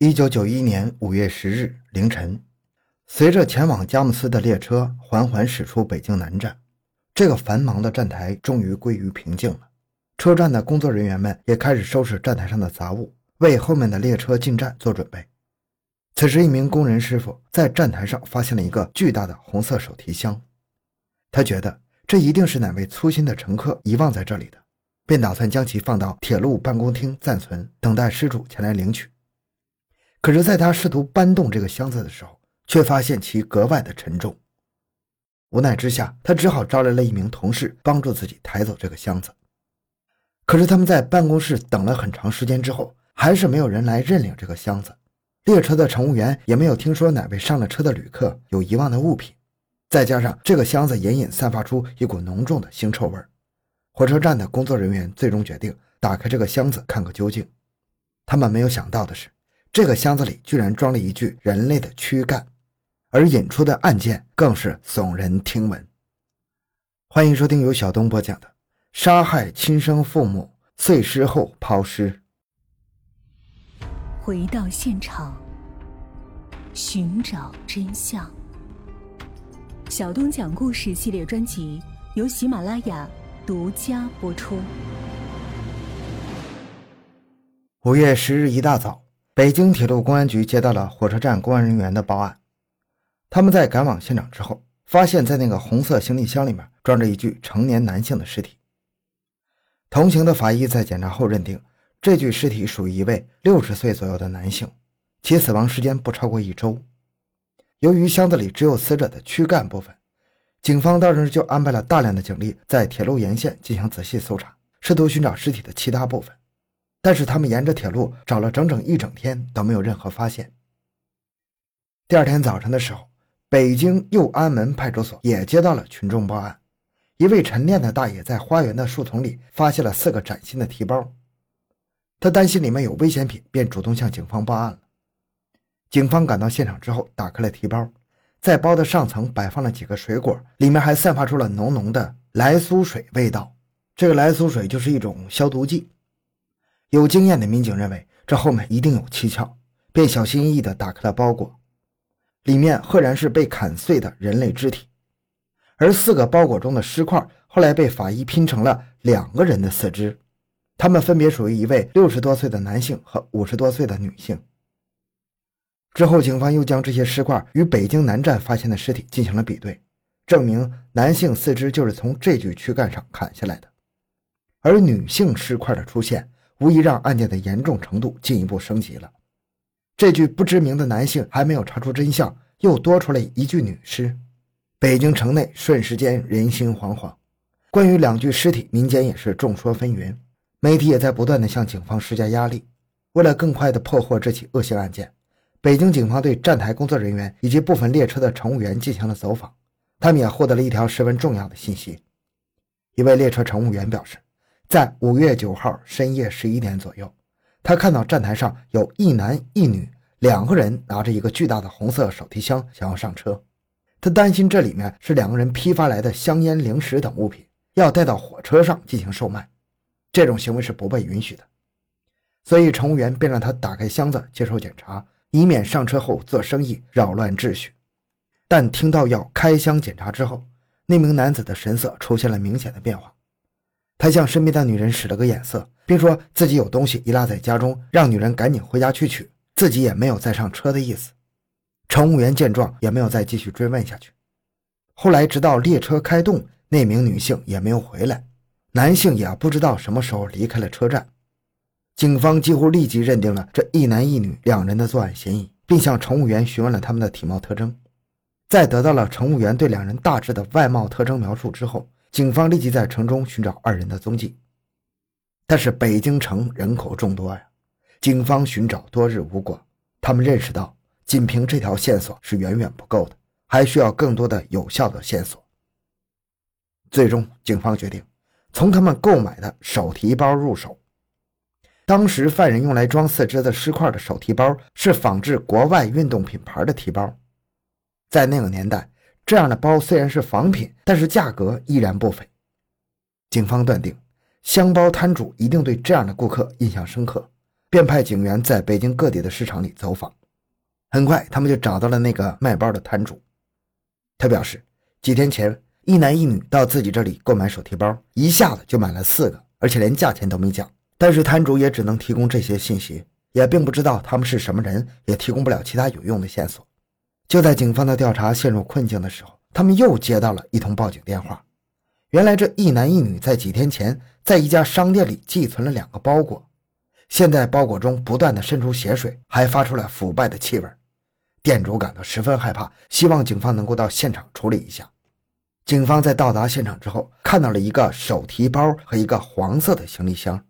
一九九一年五月十日凌晨，随着前往佳木斯的列车缓缓驶出北京南站，这个繁忙的站台终于归于平静了。车站的工作人员们也开始收拾站台上的杂物，为后面的列车进站做准备。此时，一名工人师傅在站台上发现了一个巨大的红色手提箱，他觉得这一定是哪位粗心的乘客遗忘在这里的，便打算将其放到铁路办公厅暂存，等待失主前来领取。可是，在他试图搬动这个箱子的时候，却发现其格外的沉重。无奈之下，他只好招来了一名同事帮助自己抬走这个箱子。可是，他们在办公室等了很长时间之后，还是没有人来认领这个箱子。列车的乘务员也没有听说哪位上了车的旅客有遗忘的物品。再加上这个箱子隐隐散发出一股浓重的腥臭味火车站的工作人员最终决定打开这个箱子看个究竟。他们没有想到的是。这个箱子里居然装了一具人类的躯干，而引出的案件更是耸人听闻。欢迎收听由小东播讲的《杀害亲生父母碎尸后抛尸》。回到现场，寻找真相。小东讲故事系列专辑由喜马拉雅独家播出。五月十日一大早。北京铁路公安局接到了火车站公安人员的报案，他们在赶往现场之后，发现，在那个红色行李箱里面装着一具成年男性的尸体。同行的法医在检查后认定，这具尸体属于一位六十岁左右的男性，其死亡时间不超过一周。由于箱子里只有死者的躯干部分，警方当时就安排了大量的警力在铁路沿线进行仔细搜查，试图寻找尸体的其他部分。但是他们沿着铁路找了整整一整天都没有任何发现。第二天早晨的时候，北京右安门派出所也接到了群众报案，一位晨练的大爷在花园的树丛里发现了四个崭新的提包，他担心里面有危险品，便主动向警方报案了。警方赶到现场之后，打开了提包，在包的上层摆放了几个水果，里面还散发出了浓浓的来苏水味道。这个来苏水就是一种消毒剂。有经验的民警认为，这后面一定有蹊跷，便小心翼翼地打开了包裹，里面赫然是被砍碎的人类肢体，而四个包裹中的尸块后来被法医拼成了两个人的四肢，他们分别属于一位六十多岁的男性和五十多岁的女性。之后，警方又将这些尸块与北京南站发现的尸体进行了比对，证明男性四肢就是从这具躯干上砍下来的，而女性尸块的出现。无疑让案件的严重程度进一步升级了。这具不知名的男性还没有查出真相，又多出来一具女尸。北京城内瞬时间人心惶惶。关于两具尸体，民间也是众说纷纭，媒体也在不断的向警方施加压力。为了更快的破获这起恶性案件，北京警方对站台工作人员以及部分列车的乘务员进行了走访，他们也获得了一条十分重要的信息。一位列车乘务员表示。在五月九号深夜十一点左右，他看到站台上有一男一女两个人拿着一个巨大的红色手提箱，想要上车。他担心这里面是两个人批发来的香烟、零食等物品，要带到火车上进行售卖。这种行为是不被允许的，所以乘务员便让他打开箱子接受检查，以免上车后做生意扰乱秩序。但听到要开箱检查之后，那名男子的神色出现了明显的变化。他向身边的女人使了个眼色，并说自己有东西遗落在家中，让女人赶紧回家去取，自己也没有再上车的意思。乘务员见状也没有再继续追问下去。后来，直到列车开动，那名女性也没有回来，男性也不知道什么时候离开了车站。警方几乎立即认定了这一男一女两人的作案嫌疑，并向乘务员询问了他们的体貌特征。在得到了乘务员对两人大致的外貌特征描述之后，警方立即在城中寻找二人的踪迹，但是北京城人口众多呀，警方寻找多日无果。他们认识到，仅凭这条线索是远远不够的，还需要更多的有效的线索。最终，警方决定从他们购买的手提包入手。当时，犯人用来装四肢的尸块的手提包是仿制国外运动品牌的提包，在那个年代。这样的包虽然是仿品，但是价格依然不菲。警方断定，箱包摊主一定对这样的顾客印象深刻，便派警员在北京各地的市场里走访。很快，他们就找到了那个卖包的摊主。他表示，几天前一男一女到自己这里购买手提包，一下子就买了四个，而且连价钱都没讲。但是摊主也只能提供这些信息，也并不知道他们是什么人，也提供不了其他有用的线索。就在警方的调查陷入困境的时候，他们又接到了一通报警电话。原来这一男一女在几天前在一家商店里寄存了两个包裹，现在包裹中不断的渗出血水，还发出了腐败的气味。店主感到十分害怕，希望警方能够到现场处理一下。警方在到达现场之后，看到了一个手提包和一个黄色的行李箱，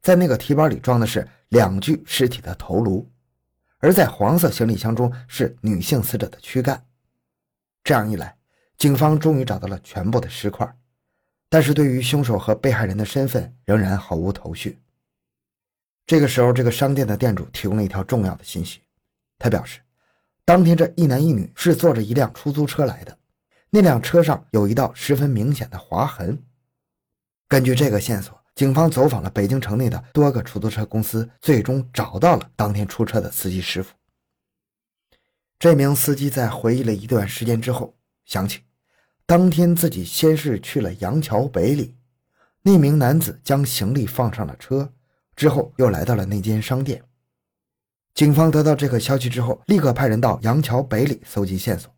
在那个提包里装的是两具尸体的头颅，而在黄色行李箱中是女性死者的躯干。这样一来，警方终于找到了全部的尸块。但是对于凶手和被害人的身份仍然毫无头绪。这个时候，这个商店的店主提供了一条重要的信息。他表示，当天这一男一女是坐着一辆出租车来的，那辆车上有一道十分明显的划痕。根据这个线索，警方走访了北京城内的多个出租车公司，最终找到了当天出车的司机师傅。这名司机在回忆了一段时间之后，想起。当天自己先是去了杨桥北里，那名男子将行李放上了车，之后又来到了那间商店。警方得到这个消息之后，立刻派人到杨桥北里搜集线索。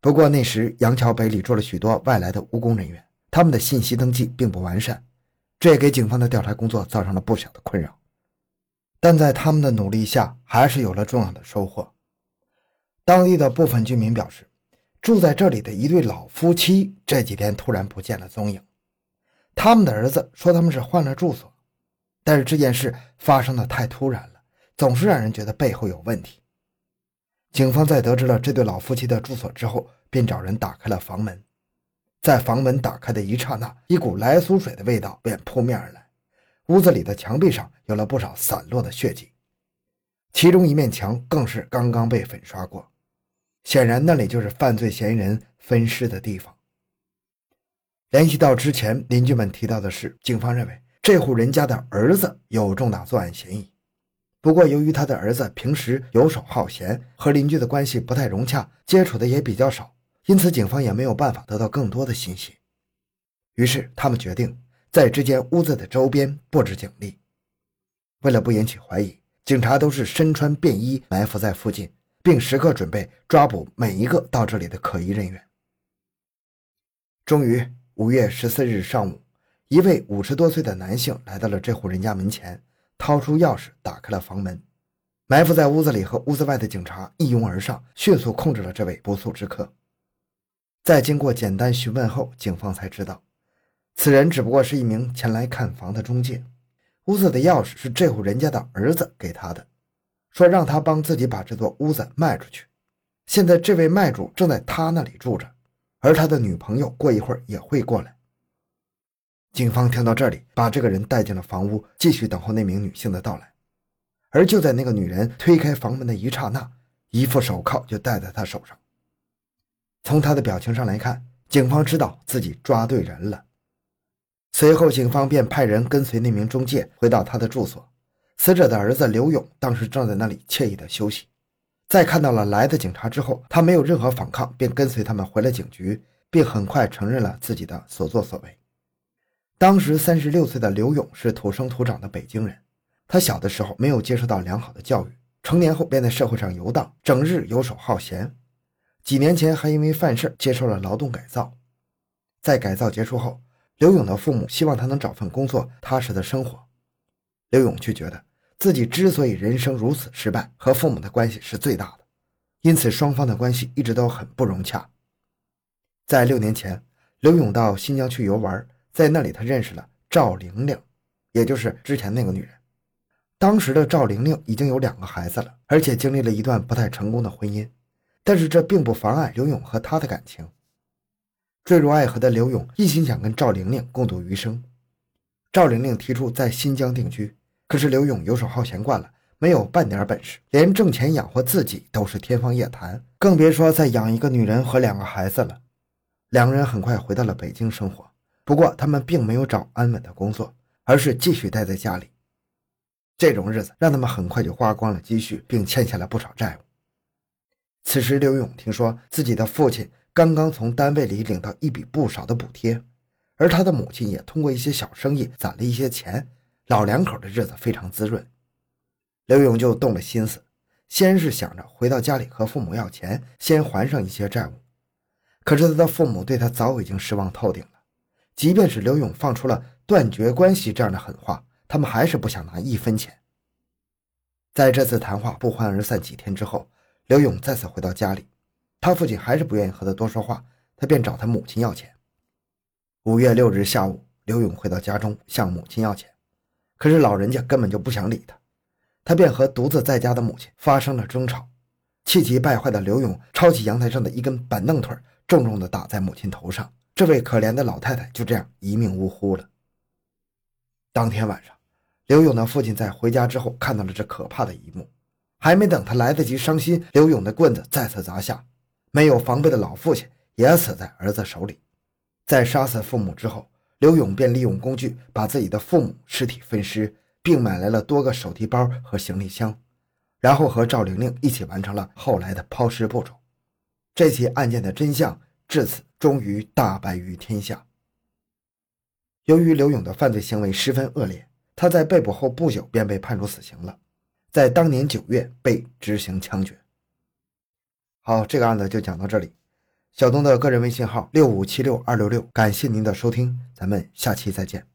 不过那时杨桥北里住了许多外来的务工人员，他们的信息登记并不完善，这也给警方的调查工作造成了不小的困扰。但在他们的努力下，还是有了重要的收获。当地的部分居民表示。住在这里的一对老夫妻这几天突然不见了踪影，他们的儿子说他们是换了住所，但是这件事发生的太突然了，总是让人觉得背后有问题。警方在得知了这对老夫妻的住所之后，便找人打开了房门，在房门打开的一刹那，一股来苏水的味道便扑面而来，屋子里的墙壁上有了不少散落的血迹，其中一面墙更是刚刚被粉刷过。显然，那里就是犯罪嫌疑人分尸的地方。联系到之前邻居们提到的事，警方认为这户人家的儿子有重大作案嫌疑。不过，由于他的儿子平时游手好闲，和邻居的关系不太融洽，接触的也比较少，因此警方也没有办法得到更多的信息。于是，他们决定在这间屋子的周边布置警力。为了不引起怀疑，警察都是身穿便衣埋伏在附近。并时刻准备抓捕每一个到这里的可疑人员。终于，五月十四日上午，一位五十多岁的男性来到了这户人家门前，掏出钥匙打开了房门。埋伏在屋子里和屋子外的警察一拥而上，迅速控制了这位不速之客。在经过简单询问后，警方才知道，此人只不过是一名前来看房的中介，屋子的钥匙是这户人家的儿子给他的。说让他帮自己把这座屋子卖出去。现在这位卖主正在他那里住着，而他的女朋友过一会儿也会过来。警方听到这里，把这个人带进了房屋，继续等候那名女性的到来。而就在那个女人推开房门的一刹那，一副手铐就戴在她手上。从他的表情上来看，警方知道自己抓对人了。随后，警方便派人跟随那名中介回到他的住所。死者的儿子刘勇当时正在那里惬意的休息，在看到了来的警察之后，他没有任何反抗，便跟随他们回了警局，并很快承认了自己的所作所为。当时三十六岁的刘勇是土生土长的北京人，他小的时候没有接受到良好的教育，成年后便在社会上游荡，整日游手好闲。几年前还因为犯事接受了劳动改造，在改造结束后，刘勇的父母希望他能找份工作，踏实的生活。刘勇却觉得。自己之所以人生如此失败，和父母的关系是最大的，因此双方的关系一直都很不融洽。在六年前，刘勇到新疆去游玩，在那里他认识了赵玲玲，也就是之前那个女人。当时的赵玲玲已经有两个孩子了，而且经历了一段不太成功的婚姻，但是这并不妨碍刘勇和她的感情。坠入爱河的刘勇一心想跟赵玲玲共度余生。赵玲玲提出在新疆定居。可是刘勇游手好闲惯了，没有半点本事，连挣钱养活自己都是天方夜谭，更别说再养一个女人和两个孩子了。两个人很快回到了北京生活，不过他们并没有找安稳的工作，而是继续待在家里。这种日子让他们很快就花光了积蓄，并欠下了不少债务。此时，刘勇听说自己的父亲刚刚从单位里领到一笔不少的补贴，而他的母亲也通过一些小生意攒了一些钱，老两口的日子非常滋润。刘勇就动了心思，先是想着回到家里和父母要钱，先还上一些债务。可是他的父母对他早已经失望透顶了，即便是刘勇放出了断绝关系这样的狠话，他们还是不想拿一分钱。在这次谈话不欢而散几天之后，刘勇再次回到家里，他父亲还是不愿意和他多说话，他便找他母亲要钱。五月六日下午，刘勇回到家中向母亲要钱，可是老人家根本就不想理他，他便和独自在家的母亲发生了争吵，气急败坏的刘勇抄起阳台上的一根板凳腿。重重地打在母亲头上，这位可怜的老太太就这样一命呜呼了。当天晚上，刘勇的父亲在回家之后看到了这可怕的一幕，还没等他来得及伤心，刘勇的棍子再次砸下，没有防备的老父亲也死在儿子手里。在杀死父母之后，刘勇便利用工具把自己的父母尸体分尸，并买来了多个手提包和行李箱，然后和赵玲玲一起完成了后来的抛尸步骤。这起案件的真相至此终于大白于天下。由于刘勇的犯罪行为十分恶劣，他在被捕后不久便被判处死刑了，在当年九月被执行枪决。好，这个案子就讲到这里。小东的个人微信号六五七六二六六，感谢您的收听，咱们下期再见。